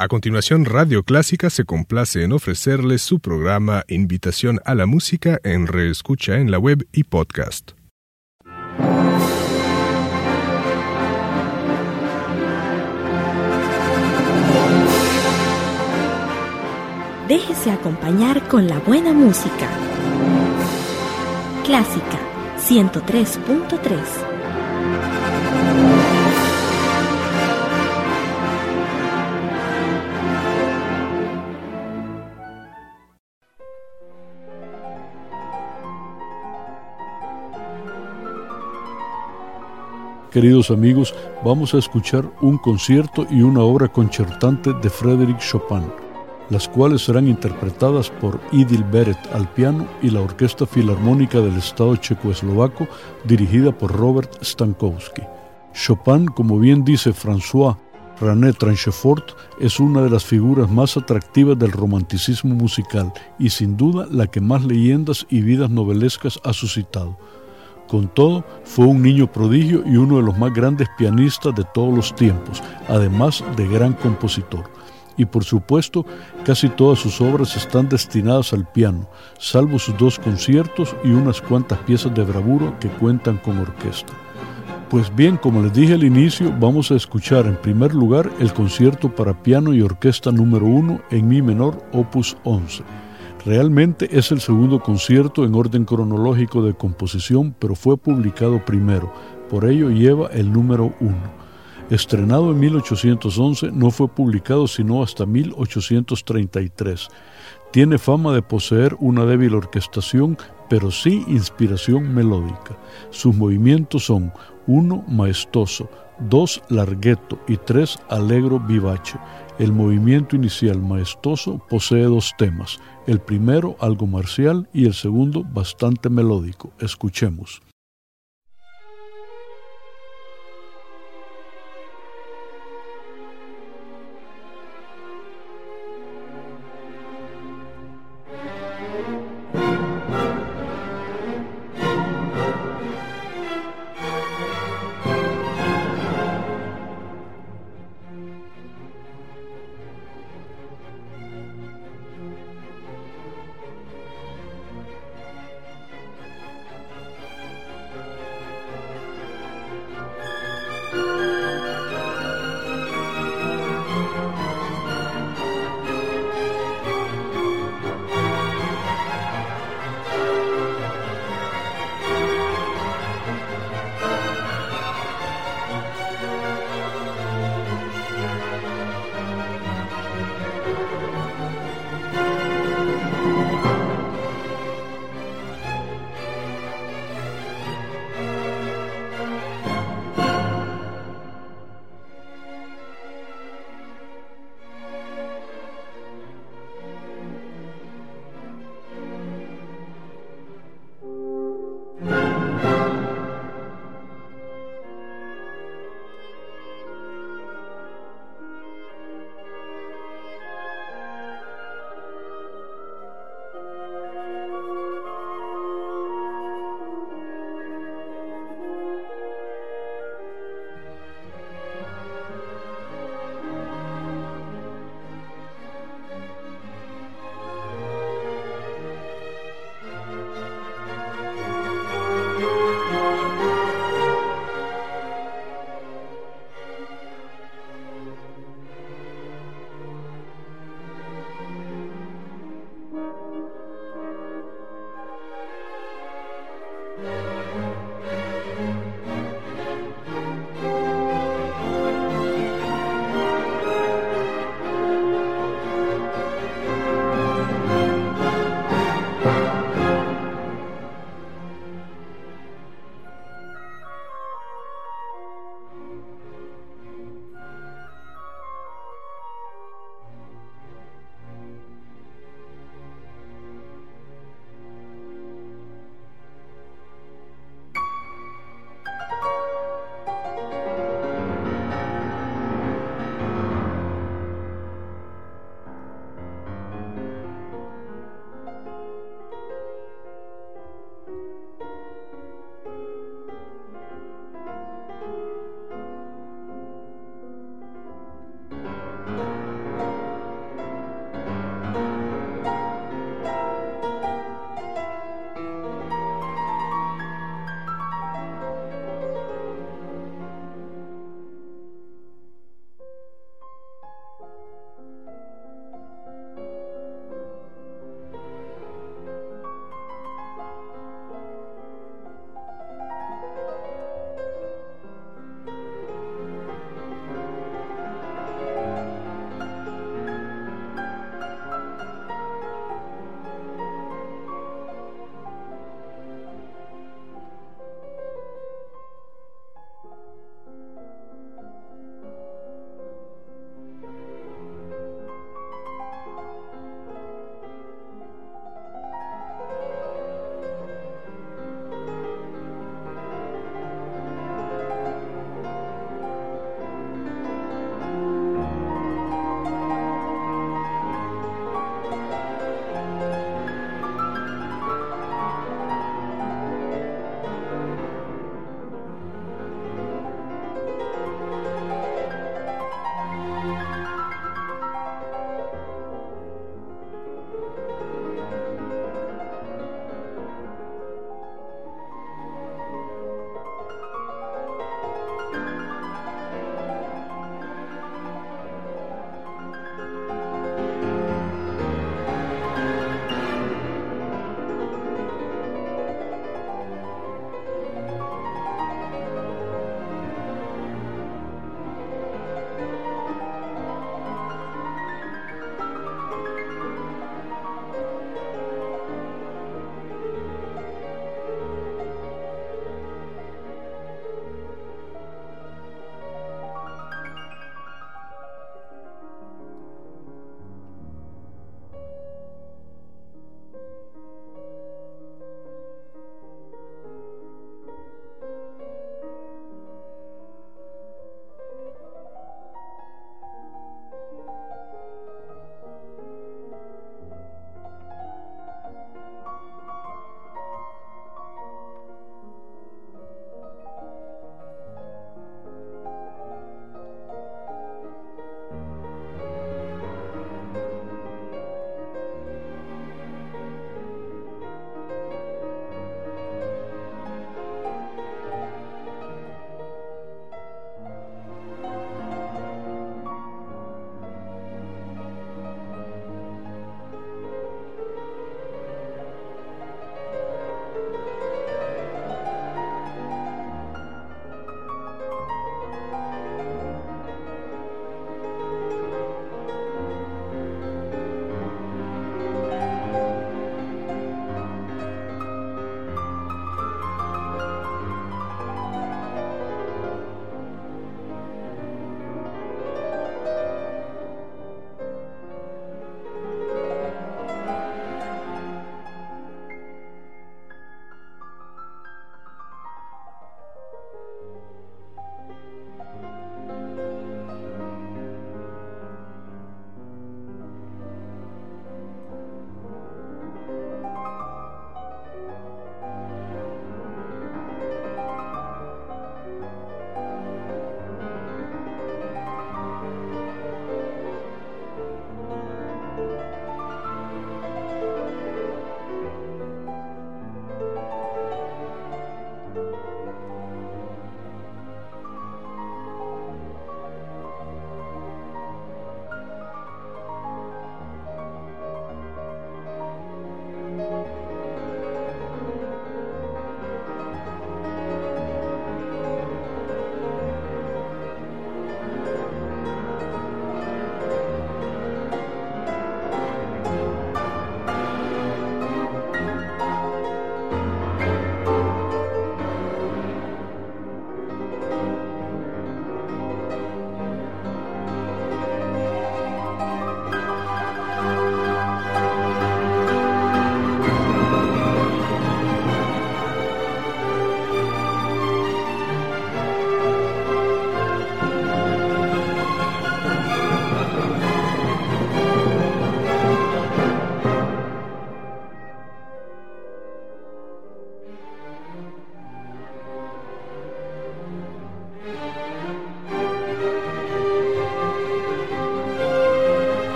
A continuación, Radio Clásica se complace en ofrecerles su programa Invitación a la Música en reescucha en la web y podcast. Déjese acompañar con la buena música. Clásica 103.3 Queridos amigos, vamos a escuchar un concierto y una obra concertante de Frédéric Chopin, las cuales serán interpretadas por Idil Beret al piano y la Orquesta Filarmónica del Estado Checoslovaco dirigida por Robert Stankowski. Chopin, como bien dice François René Tranchefort, es una de las figuras más atractivas del romanticismo musical y sin duda la que más leyendas y vidas novelescas ha suscitado. Con todo, fue un niño prodigio y uno de los más grandes pianistas de todos los tiempos, además de gran compositor. Y por supuesto, casi todas sus obras están destinadas al piano, salvo sus dos conciertos y unas cuantas piezas de bravura que cuentan con orquesta. Pues bien, como les dije al inicio, vamos a escuchar en primer lugar el concierto para piano y orquesta número 1 en mi menor, opus 11 Realmente es el segundo concierto en orden cronológico de composición, pero fue publicado primero, por ello lleva el número 1. Estrenado en 1811, no fue publicado sino hasta 1833. Tiene fama de poseer una débil orquestación, pero sí inspiración melódica. Sus movimientos son 1 maestoso, 2 larghetto y 3 allegro vivace. El movimiento inicial maestoso posee dos temas, el primero algo marcial y el segundo bastante melódico. Escuchemos.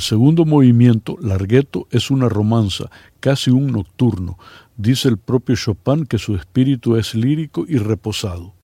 El segundo movimiento, largueto, es una romanza, casi un nocturno. Dice el propio Chopin que su espíritu es lírico y reposado.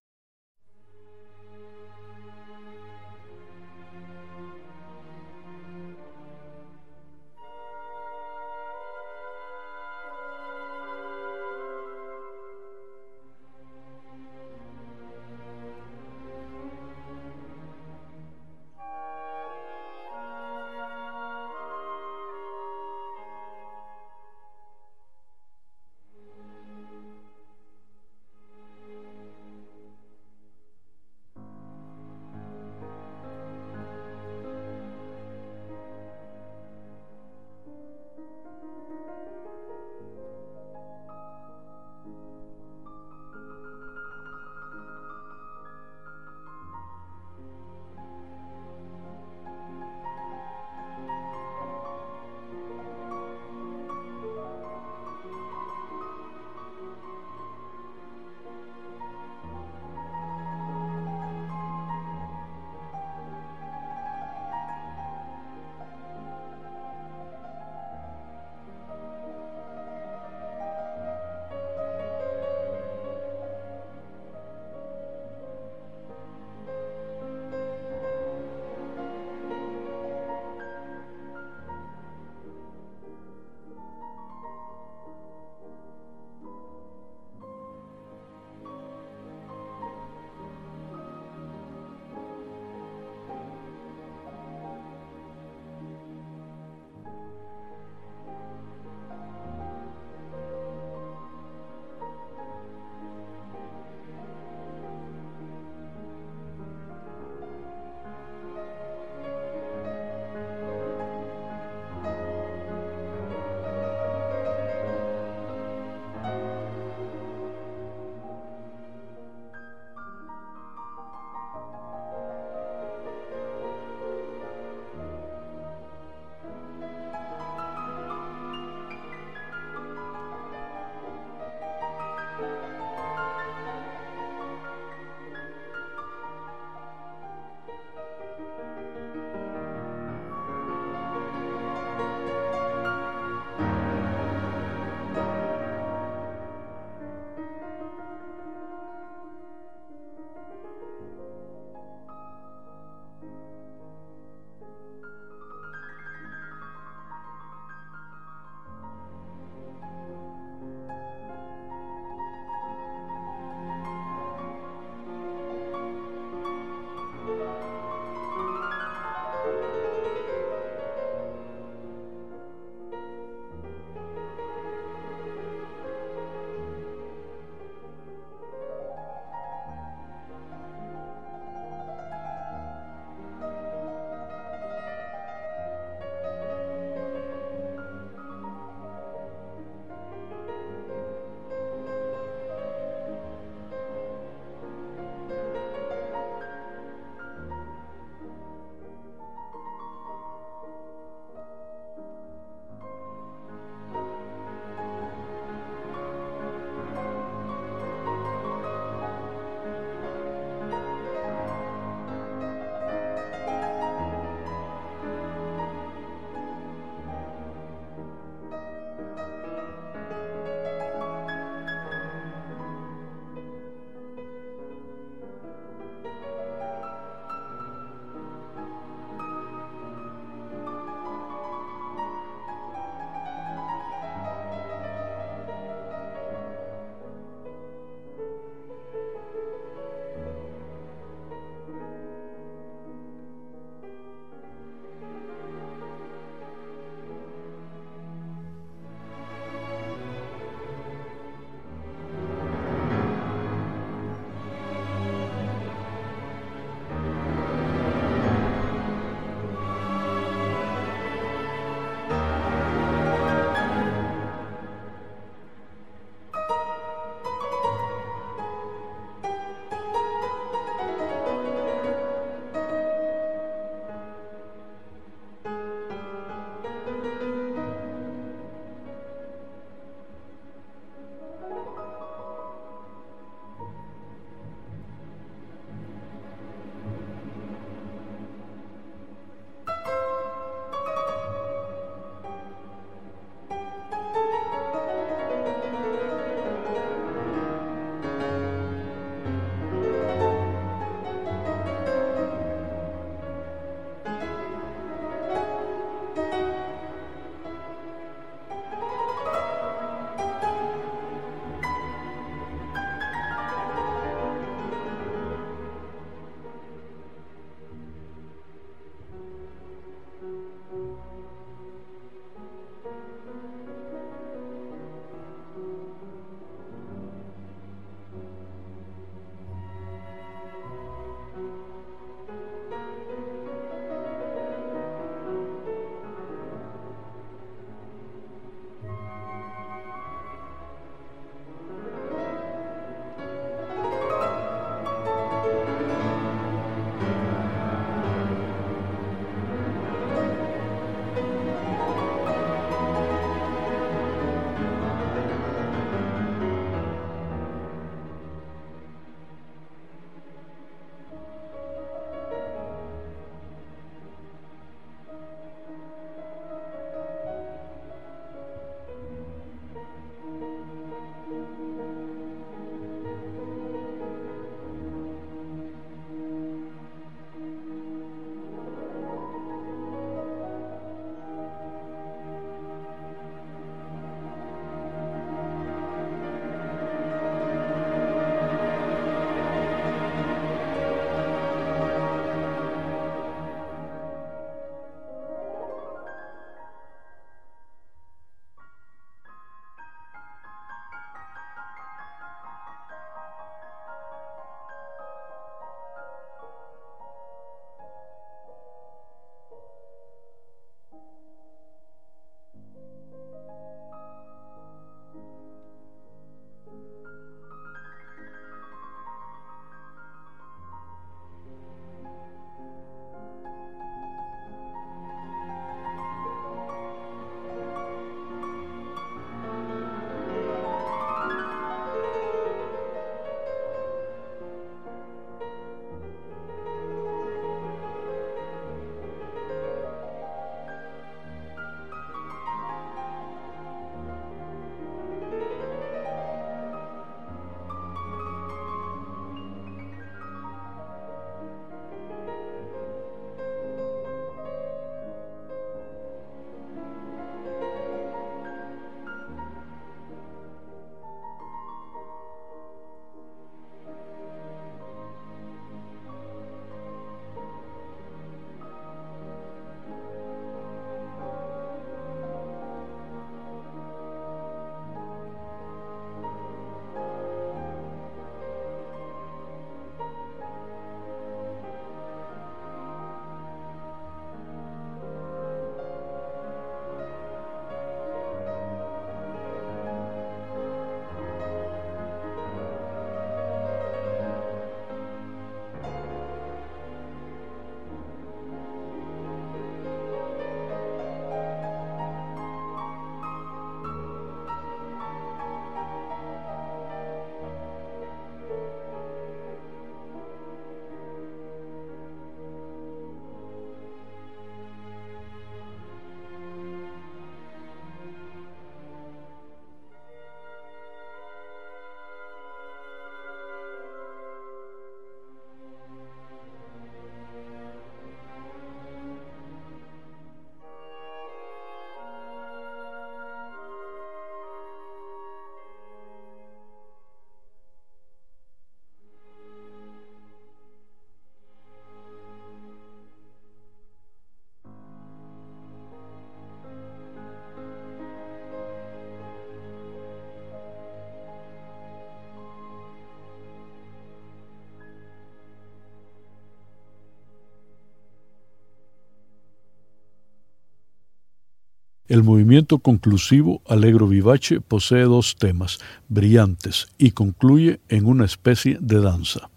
El movimiento conclusivo Allegro vivace posee dos temas brillantes y concluye en una especie de danza.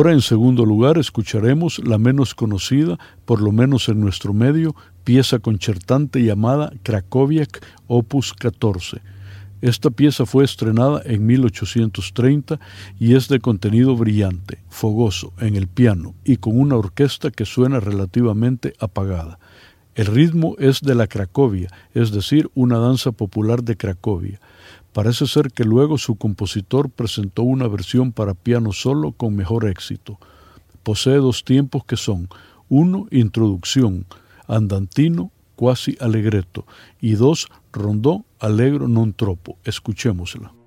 Ahora en segundo lugar escucharemos la menos conocida, por lo menos en nuestro medio, pieza concertante llamada Krakowiak Opus 14. Esta pieza fue estrenada en 1830 y es de contenido brillante, fogoso, en el piano y con una orquesta que suena relativamente apagada. El ritmo es de la Cracovia, es decir, una danza popular de Cracovia. Parece ser que luego su compositor presentó una versión para piano solo con mejor éxito. Posee dos tiempos que son uno, introducción, andantino, quasi allegretto, y dos, rondó, allegro non troppo. Escuchémosla.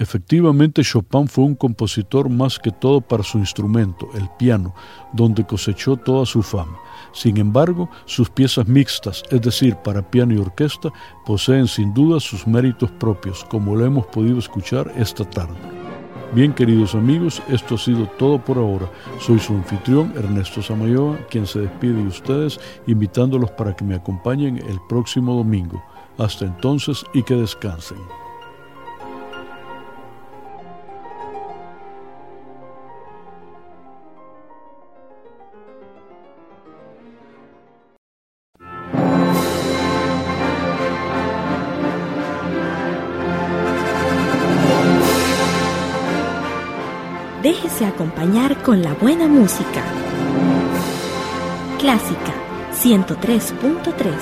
Efectivamente, Chopin fue un compositor más que todo para su instrumento, el piano, donde cosechó toda su fama. Sin embargo, sus piezas mixtas, es decir, para piano y orquesta, poseen sin duda sus méritos propios, como lo hemos podido escuchar esta tarde. Bien, queridos amigos, esto ha sido todo por ahora. Soy su anfitrión, Ernesto Samayoa, quien se despide de ustedes, invitándolos para que me acompañen el próximo domingo. Hasta entonces y que descansen. Con la buena música. Clásica 103.3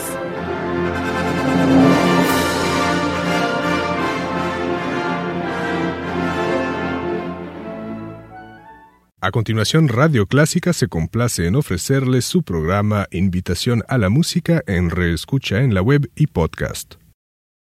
A continuación, Radio Clásica se complace en ofrecerles su programa Invitación a la Música en Reescucha en la web y podcast.